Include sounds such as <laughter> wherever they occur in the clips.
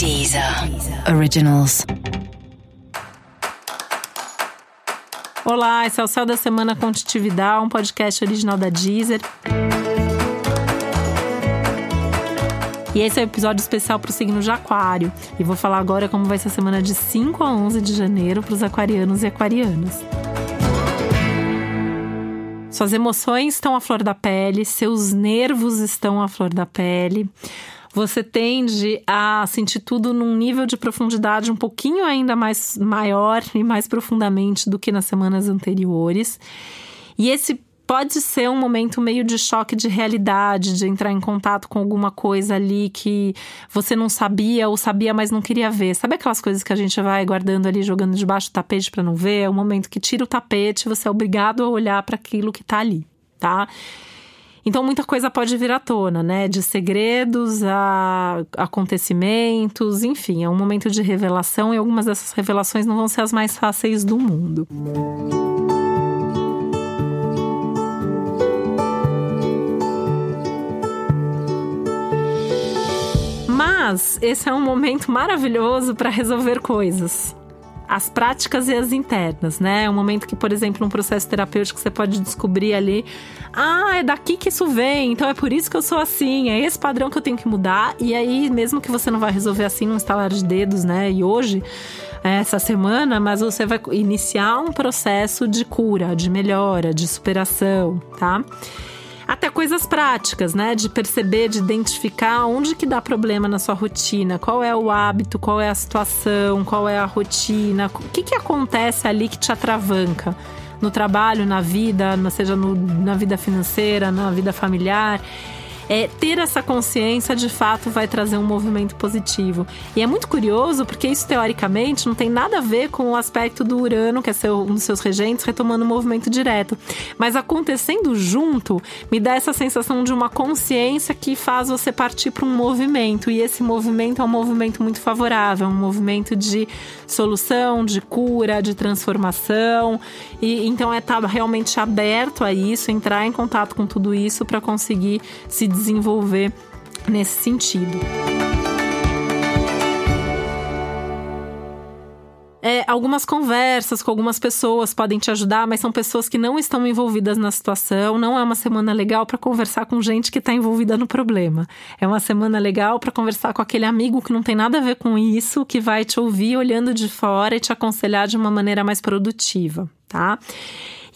Deezer Originals. Olá, esse é o Céu da Semana Contitividade, um podcast original da Deezer. E esse é o um episódio especial para o signo de Aquário. E vou falar agora como vai ser a semana de 5 a 11 de janeiro para os aquarianos e aquarianas. Suas emoções estão à flor da pele, seus nervos estão à flor da pele você tende a sentir tudo num nível de profundidade um pouquinho ainda mais maior e mais profundamente do que nas semanas anteriores. E esse pode ser um momento meio de choque de realidade, de entrar em contato com alguma coisa ali que você não sabia ou sabia, mas não queria ver. Sabe aquelas coisas que a gente vai guardando ali, jogando debaixo do tapete para não ver? É o momento que tira o tapete, você é obrigado a olhar para aquilo que tá ali, tá? Então, muita coisa pode vir à tona, né? De segredos a acontecimentos, enfim, é um momento de revelação e algumas dessas revelações não vão ser as mais fáceis do mundo. Mas esse é um momento maravilhoso para resolver coisas as práticas e as internas, né? É um momento que, por exemplo, num processo terapêutico você pode descobrir ali, ah, é daqui que isso vem, então é por isso que eu sou assim, é esse padrão que eu tenho que mudar. E aí, mesmo que você não vai resolver assim num estalar de dedos, né? E hoje, é, essa semana, mas você vai iniciar um processo de cura, de melhora, de superação, tá? Até coisas práticas, né? De perceber, de identificar onde que dá problema na sua rotina, qual é o hábito, qual é a situação, qual é a rotina, o que que acontece ali que te atravanca? No trabalho, na vida, seja no, na vida financeira, na vida familiar é, ter essa consciência de fato vai trazer um movimento positivo. E é muito curioso porque isso teoricamente não tem nada a ver com o aspecto do Urano, que é seu, um dos seus regentes, retomando o movimento direto. Mas acontecendo junto, me dá essa sensação de uma consciência que faz você partir para um movimento. E esse movimento é um movimento muito favorável, um movimento de solução, de cura, de transformação. E então é estar tá realmente aberto a isso, entrar em contato com tudo isso para conseguir se desenvolver nesse sentido. É, algumas conversas com algumas pessoas podem te ajudar, mas são pessoas que não estão envolvidas na situação. Não é uma semana legal para conversar com gente que está envolvida no problema. É uma semana legal para conversar com aquele amigo que não tem nada a ver com isso, que vai te ouvir olhando de fora e te aconselhar de uma maneira mais produtiva, tá?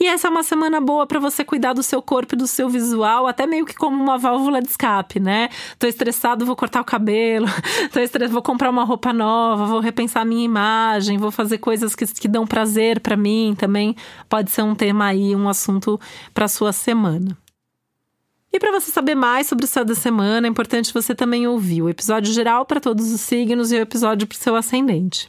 E essa é uma semana boa para você cuidar do seu corpo e do seu visual, até meio que como uma válvula de escape, né? Tô estressado, vou cortar o cabelo, <laughs> tô estressado, vou comprar uma roupa nova, vou repensar a minha imagem, vou fazer coisas que, que dão prazer para mim também. Pode ser um tema aí, um assunto para sua semana. E para você saber mais sobre o céu da semana, é importante você também ouvir o episódio geral para todos os signos e o episódio para o seu ascendente.